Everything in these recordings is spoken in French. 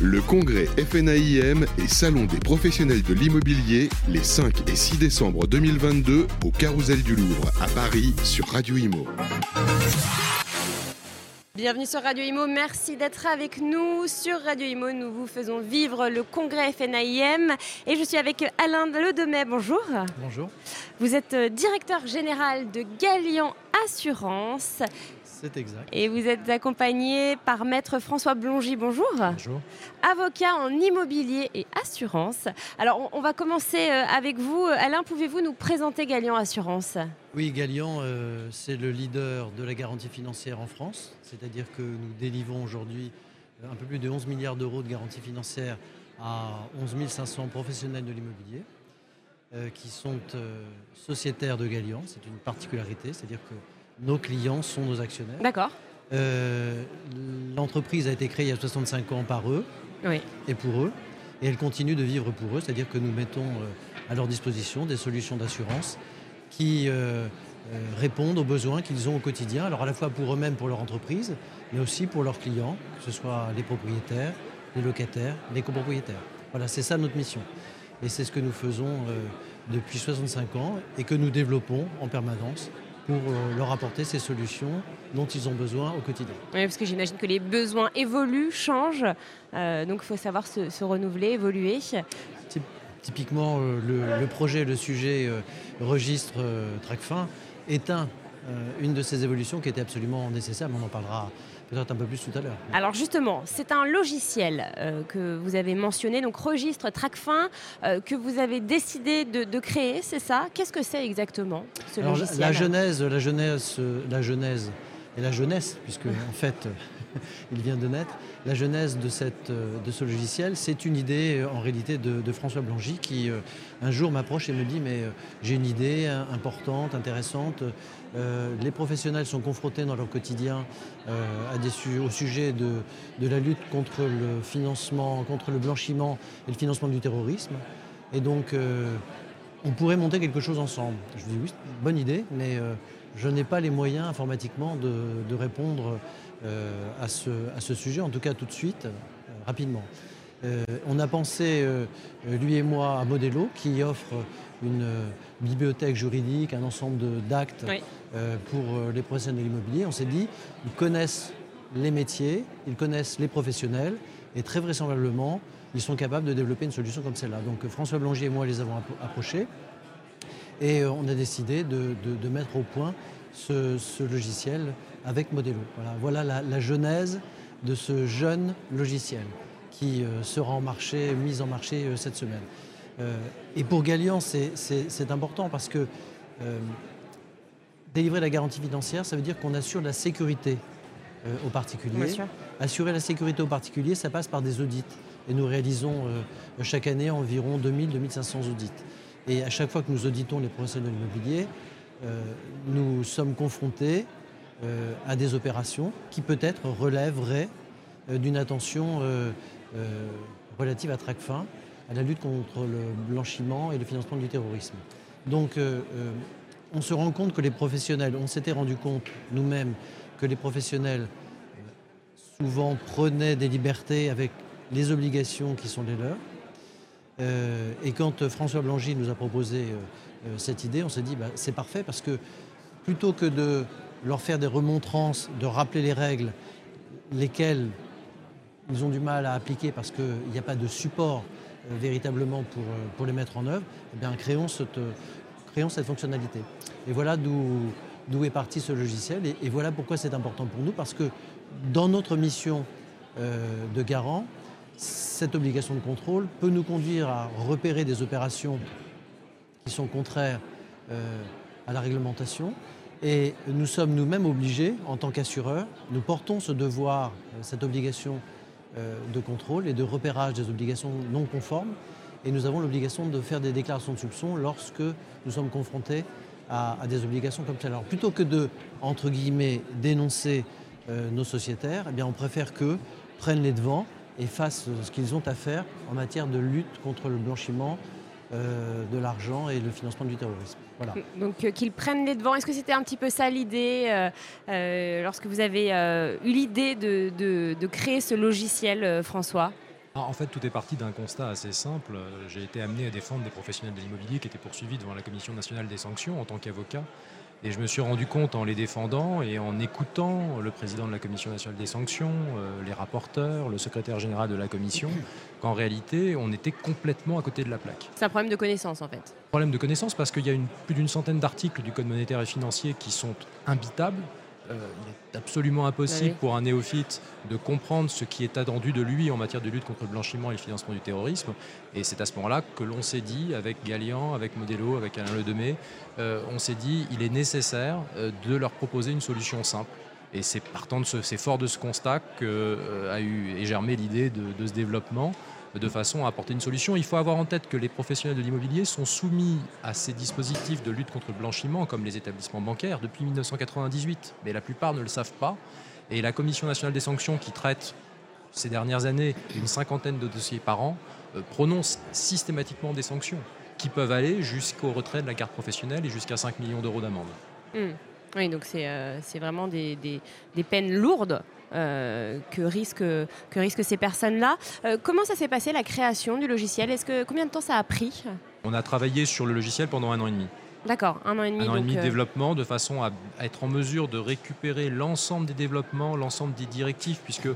Le congrès FNAIM et Salon des professionnels de l'immobilier les 5 et 6 décembre 2022 au Carousel du Louvre à Paris sur Radio Imo. Bienvenue sur Radio Imo, merci d'être avec nous. Sur Radio Imo, nous vous faisons vivre le congrès FNAIM et je suis avec Alain Ledemay. Bonjour. Bonjour. Vous êtes euh, directeur général de Galian Assurance. C'est exact. Et vous êtes accompagné par maître François Blongy. Bonjour. Bonjour. Avocat en immobilier et assurance. Alors, on, va commencer euh, avec vous. Alain, pouvez-vous nous présenter Galian Assurance? Oui, Galian, euh, c'est le leader de la garantie financière en France. C'est-à-dire que nous délivrons aujourd'hui euh, un peu plus de 11 milliards d'euros de garantie financière à 11 500 professionnels de l'immobilier qui sont sociétaires de Galian. C'est une particularité, c'est-à-dire que nos clients sont nos actionnaires. D'accord. Euh, l'entreprise a été créée il y a 65 ans par eux et pour eux. Et elle continue de vivre pour eux, c'est-à-dire que nous mettons euh, à leur disposition des solutions d'assurance qui euh, répondent aux besoins qu'ils ont au quotidien, alors à la fois pour eux-mêmes, pour leur entreprise, mais aussi pour leurs clients, que ce soit les propriétaires, les locataires, les copropriétaires. Voilà, c'est ça notre mission. Et c'est ce que nous faisons depuis 65 ans et que nous développons en permanence pour euh, leur apporter ces solutions dont ils ont besoin au quotidien. Oui, parce que j'imagine que les besoins évoluent, changent, euh, donc il faut savoir se, renouveler, évoluer. Typiquement, euh, le, projet, le sujet registre TRACFIN est un, une de ces évolutions qui était absolument nécessaire, mais on en parlera peut-être un peu plus tout à l'heure. Alors justement, c'est un logiciel euh, que vous avez mentionné, donc registre TRACFIN, euh, que vous avez décidé de, créer, c'est ça? Qu'est-ce que c'est exactement ce logiciel la, genèse, la genèse, la genèse et la jeunesse, puisque en fait il vient de naître. La genèse de, cette, de ce logiciel, c'est une idée en réalité de, François Blangy qui euh, un jour m'approche et me dit mais j'ai une idée importante, intéressante, euh, les professionnels sont confrontés dans leur quotidien euh, au sujet de, la lutte contre le financement, contre le blanchiment et le financement du terrorisme. Et donc, euh, on pourrait monter quelque chose ensemble. Je dis oui, bonne idée, mais je n'ai pas les moyens informatiquement de, répondre à ce, sujet, en tout cas tout de suite, rapidement. On a pensé, lui et moi, à Modelo, qui offre une bibliothèque juridique, un ensemble d'actes euh, pour euh, les professionnels de l'immobilier. On s'est dit, ils connaissent les métiers, ils connaissent les professionnels, et très vraisemblablement, ils sont capables de développer une solution comme celle-là. Donc François Blanger et moi les avons approchés, et euh, on a décidé de, mettre au point ce, logiciel avec Modelo. Voilà, voilà la, genèse de ce jeune logiciel qui sera en marché, mis en marché cette semaine. et pour Galian, c'est important parce que Délivrer la garantie financière, ça veut dire qu'on assure la sécurité euh, aux particuliers. Assurer la sécurité aux particuliers, ça passe par des audits. Et nous réalisons euh, chaque année environ 2000-2500 audits. Et à chaque fois que nous auditons les professionnels immobiliers, euh, nous sommes confrontés à des opérations qui peut-être relèveraient d'une attention relative à TRACFIN, à la lutte contre le blanchiment et le financement du terrorisme. Donc on se rend compte que les professionnels, on s'était rendu compte nous-mêmes que les professionnels euh, souvent prenaient des libertés avec les obligations qui sont les leurs. Euh, et quand François Blangy nous a proposé euh, cette idée, on s'est dit bah, c'est parfait parce que plutôt que de leur faire des remontrances, de rappeler les règles, lesquelles ils ont du mal à appliquer parce qu'il n'y a pas de support véritablement pour, pour les mettre en œuvre, eh bien, créons cette, créons cette fonctionnalité. Et voilà d'où est parti ce logiciel. Et, voilà pourquoi c'est important pour nous, parce que dans notre mission euh, de garant, cette obligation de contrôle peut nous conduire à repérer des opérations qui sont contraires euh, à la réglementation. Et nous sommes nous-mêmes obligés, en tant qu'assureurs, nous portons ce devoir, euh, cette obligation de contrôle et de repérage des obligations non conformes et nous avons l'obligation de faire des déclarations de soupçon lorsque nous sommes confrontés à, des obligations comme celle-là. Alors plutôt que de, entre guillemets, dénoncer euh, nos sociétaires, eh on préfère qu'eux prennent les devants et fassent ce qu'ils ont à faire en matière de lutte contre le blanchiment euh, de l'argent et le financement du terrorisme. Donc euh, qu'ils prennent les devants. Est-ce que c'était un petit peu ça l'idée lorsque vous avez eu l'idée de, créer ce logiciel, François? En fait, tout est parti d'un constat assez simple. J'ai été amené à défendre des professionnels de l'immobilier qui étaient poursuivis devant la Commission nationale des sanctions en tant qu'avocat. Et je me suis rendu compte en les défendant et en écoutant le président de la Commission nationale des sanctions, euh, les rapporteurs, le secrétaire général de la Commission, qu'en réalité, on était complètement à côté de la plaque. C'est un problème de connaissance en fait. Problème de connaissance parce qu'il y a une, plus d'une centaine d'articles du Code monétaire et financier qui sont imbitables, euh, il est absolument impossible pour un néophyte de comprendre ce qui est attendu de lui en matière de lutte contre le blanchiment et le financement du terrorisme. Et c'est à ce moment-là que l'on s'est dit, avec Gallian, avec Modelo, avec Alain Ledemé, euh, on s'est dit il est nécessaire euh, de leur proposer une solution simple. Et c'est partant de ce, c'est fort de ce constat qu'a eu et germé l'idée de ce développement de façon à apporter une solution. Il faut avoir en tête que les professionnels de l'immobilier sont soumis à ces dispositifs de lutte contre le blanchiment, comme les établissements bancaires, depuis 1998. Mais la plupart ne le savent pas. Et la Commission nationale des sanctions, qui traite ces dernières années une cinquantaine de dossiers par an, euh, prononce systématiquement des sanctions qui peuvent aller jusqu'au retrait de la carte professionnelle et jusqu'à 5 millions d'euros d'amende. Mmh. Oui, donc c'est euh, vraiment des, peines lourdes euh, que, risquent, que risquent ces personnes-là. Euh, comment ça s'est passé la création du logiciel? Est-ce que combien de temps ça a pris? On a travaillé sur le logiciel pendant un an et demi. D'accord, un an et demi. Un an et demi de développement de façon à être en mesure de récupérer l'ensemble des développements, l'ensemble des directives, puisque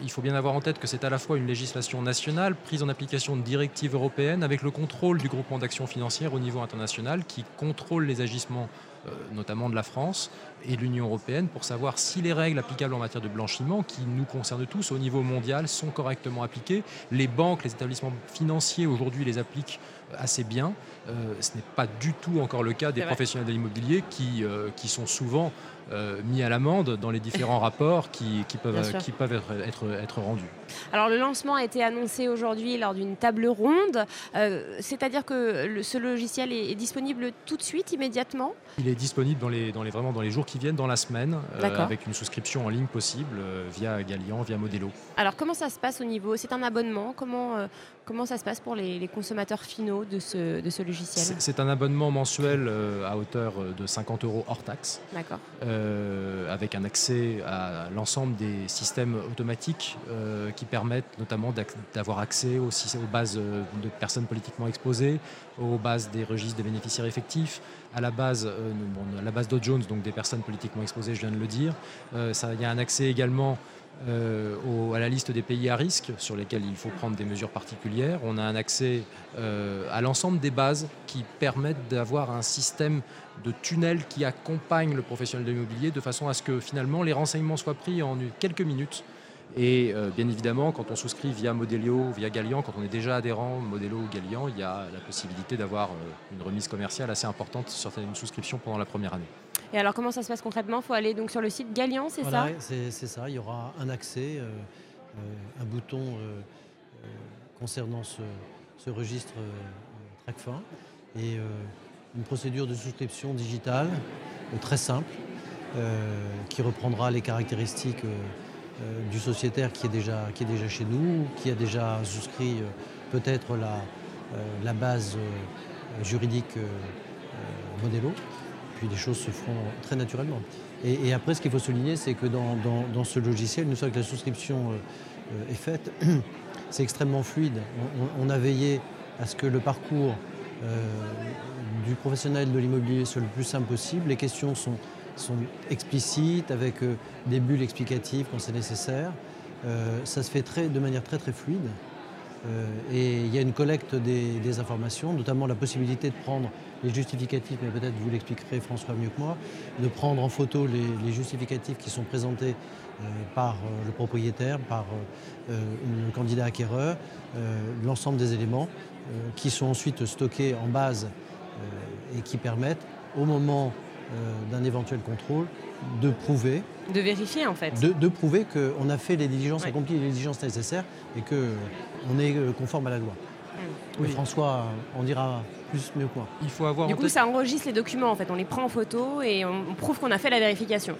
il faut bien avoir en tête que c'est à la fois une législation nationale prise en application de directives européennes avec le contrôle du groupement d'action financière au niveau international qui contrôle les agissements euh, notamment de la France et de l'Union européenne, pour savoir si les règles applicables en matière de blanchiment, qui nous concernent tous au niveau mondial, sont correctement appliquées. Les banques, les établissements financiers aujourd'hui les appliquent assez bien. Euh, ce n'est pas du tout encore le cas des professionnels de l'immobilier qui, euh, qui sont souvent euh, mis à l'amende dans les différents rapports qui, peuvent, qui peuvent être, être, être, rendus. Alors le lancement a été annoncé aujourd'hui lors d'une table ronde, c'est-à-dire que ce logiciel est, disponible tout de suite, immédiatement? Il est disponible dans les, dans les, vraiment dans les jours qui viennent, dans la semaine, avec une souscription en ligne possible via Galian, via Modelo. Alors comment ça se passe au niveau C'est un abonnement comment, comment ça se passe pour les, les consommateurs finaux de ce, de ce logiciel C'est un abonnement mensuel euh, à hauteur de 50 euros hors taxe. D'accord. Euh, avec un accès à l'ensemble des systèmes automatiques euh, qui permettent notamment d'avoir accès aux, aux, bases de personnes politiquement exposées, aux bases des registres des bénéficiaires effectifs, à la base, à la base Dow Jones, donc des personnes politiquement exposées, je viens de le dire. Il y a un accès également euh, à la liste des pays à risque sur lesquels il faut prendre des mesures particulières. On a un accès euh, à l'ensemble des bases qui permettent d'avoir un système de tunnel qui accompagne le professionnel de l'immobilier de façon à ce que finalement les renseignements soient pris en quelques minutes. Et euh, bien évidemment, quand on souscrit via Modelio, via Galian, quand on est déjà adhérent Modelo ou Galian, il y a la possibilité d'avoir une remise commerciale assez importante sur une souscription pendant la première année. Et alors, comment ça se passe concrètement? Il faut aller donc sur le site Galian, c'est ça? C'est ça. Il y aura un accès, euh, euh, un bouton euh, concernant ce, registre TRACFIN et une procédure de souscription digitale très simple qui reprendra les caractéristiques du sociétaire qui est, déjà, qui est déjà chez nous, qui a déjà souscrit peut-être la, la base juridique Modelo puis les choses se feront très naturellement. Et, après, ce qu'il faut souligner, c'est que dans, ce logiciel, une fois que la souscription euh, est faite, c'est extrêmement fluide. On, a veillé à ce que le parcours euh, du professionnel de l'immobilier soit le plus simple possible. Les questions sont, explicites, avec euh, des bulles explicatives quand c'est nécessaire. ça se fait de manière très très fluide. Et il y a une collecte des informations, notamment la possibilité de prendre les justificatifs, mais peut-être vous l'expliquerez François mieux que moi, de prendre en photo les, justificatifs qui sont présentés euh, par euh, le propriétaire, par euh, le candidat acquéreur, l'ensemble des éléments qui sont ensuite stockés en base et qui permettent, au moment d'un éventuel contrôle, de prouver. De vérifier en fait. De, prouver qu'on a fait les diligences, accompli les diligences nécessaires et qu'on est conforme à la loi. Oui. François on dira plus mieux quoi. Il faut avoir. Du coup, ça enregistre les documents en fait. On les prend en photo et on prouve qu'on a fait la vérification.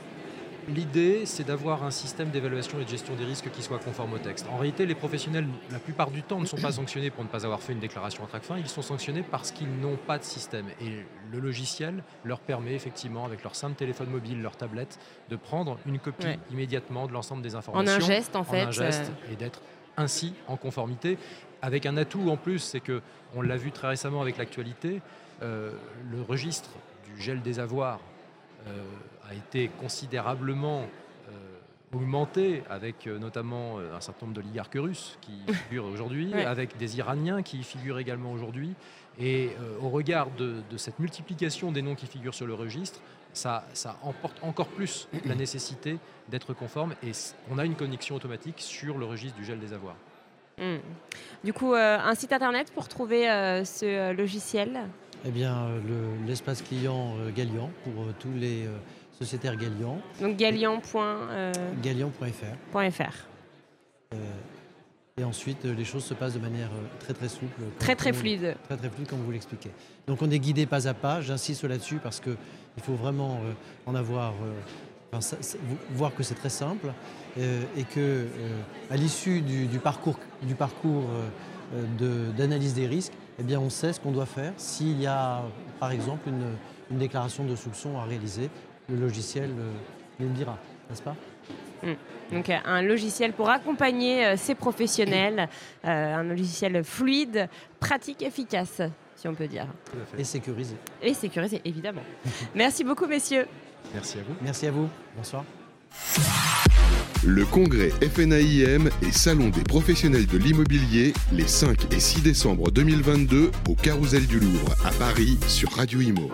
L'idée, c'est d'avoir un système d'évaluation et de gestion des risques qui soit conforme au texte. En réalité, les professionnels, la plupart du temps, ne sont pas sanctionnés pour ne pas avoir fait une déclaration à fin. Ils sont sanctionnés parce qu'ils n'ont pas de système. Et le logiciel leur permet effectivement, avec leur simple téléphone mobile, leur tablette, de prendre une copie immédiatement de l'ensemble des informations. En un geste, en, fait. En un geste, et d'être ainsi en conformité, avec un atout en plus, c'est que on l'a vu très récemment avec l'actualité, le registre du gel des avoirs a été considérablement augmenté avec notamment un certain nombre d'oligarques russes qui figurent aujourd'hui, avec des Iraniens qui figurent également aujourd'hui. Et au regard de, cette multiplication des noms qui figurent sur le registre, ça, emporte encore plus la nécessité d'être conforme et on a une connexion automatique sur le registre du gel des avoirs. Hmm. Du coup, euh, un site internet pour trouver euh, ce euh, logiciel? Eh bien, l'espace client Galian pour tous les sociétaires Galian. Donc Galian. Et ensuite, les choses se passent de manière très très souple. Très très fluide. Très très fluide, comme vous l'expliquez. Donc on est guidé pas à pas, j'insiste là-dessus parce qu'il faut vraiment en avoir voir que c'est très simple euh, et que euh, à l'issue du, parcours, du parcours euh, d'analyse des risques, eh bien, on sait ce qu'on doit faire. S'il y a, par exemple, une, déclaration de soupçon à réaliser, le logiciel nous le dira, n'est-ce pas? Hmm. Donc un logiciel pour accompagner ces professionnels, un logiciel fluide, pratique, efficace, si on peut dire. Et sécurisé. Et sécurisé, évidemment. Merci beaucoup, messieurs. Merci à vous. Merci à vous. Bonsoir. Le congrès FNAIM et Salon des professionnels de l'immobilier les 5 et 6 décembre 2022 au Carousel du Louvre à Paris sur Radio Imo.